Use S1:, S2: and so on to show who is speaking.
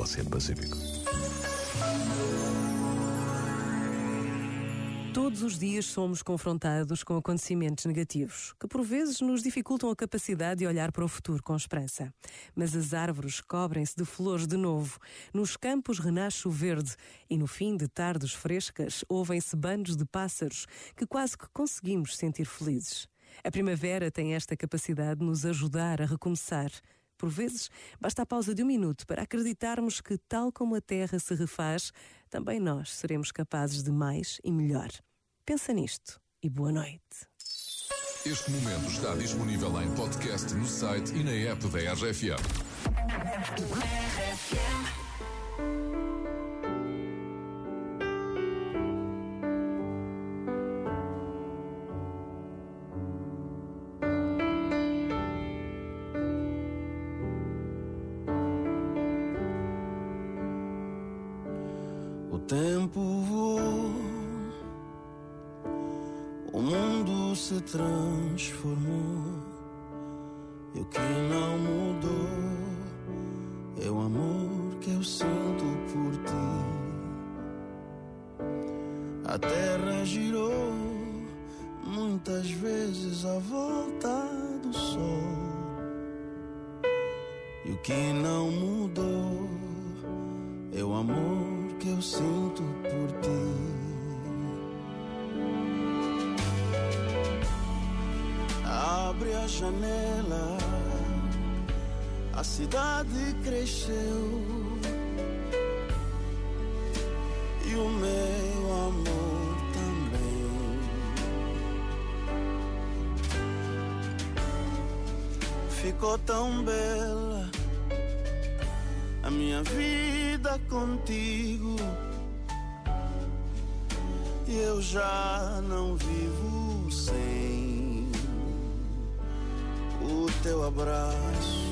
S1: Oceano Pacífico.
S2: Todos os dias somos confrontados com acontecimentos negativos, que por vezes nos dificultam a capacidade de olhar para o futuro com esperança. Mas as árvores cobrem-se de flores de novo, nos campos renasce o verde e no fim de tardes frescas ouvem-se bandos de pássaros que quase que conseguimos sentir felizes. A primavera tem esta capacidade de nos ajudar a recomeçar. Por vezes, basta a pausa de um minuto para acreditarmos que, tal como a Terra se refaz, também nós seremos capazes de mais e melhor. Pensa nisto e boa noite.
S3: Este momento está disponível em podcast no site e na app da RFM.
S4: O tempo voou, o mundo se transformou. E o que não mudou é o amor que eu sinto por ti. A terra girou muitas vezes à volta do sol. E o que não mudou eu sinto por ti. Abre a janela, a cidade cresceu e o meu amor também. Ficou tão bela a minha vida contigo. E eu já não vivo sem o teu abraço,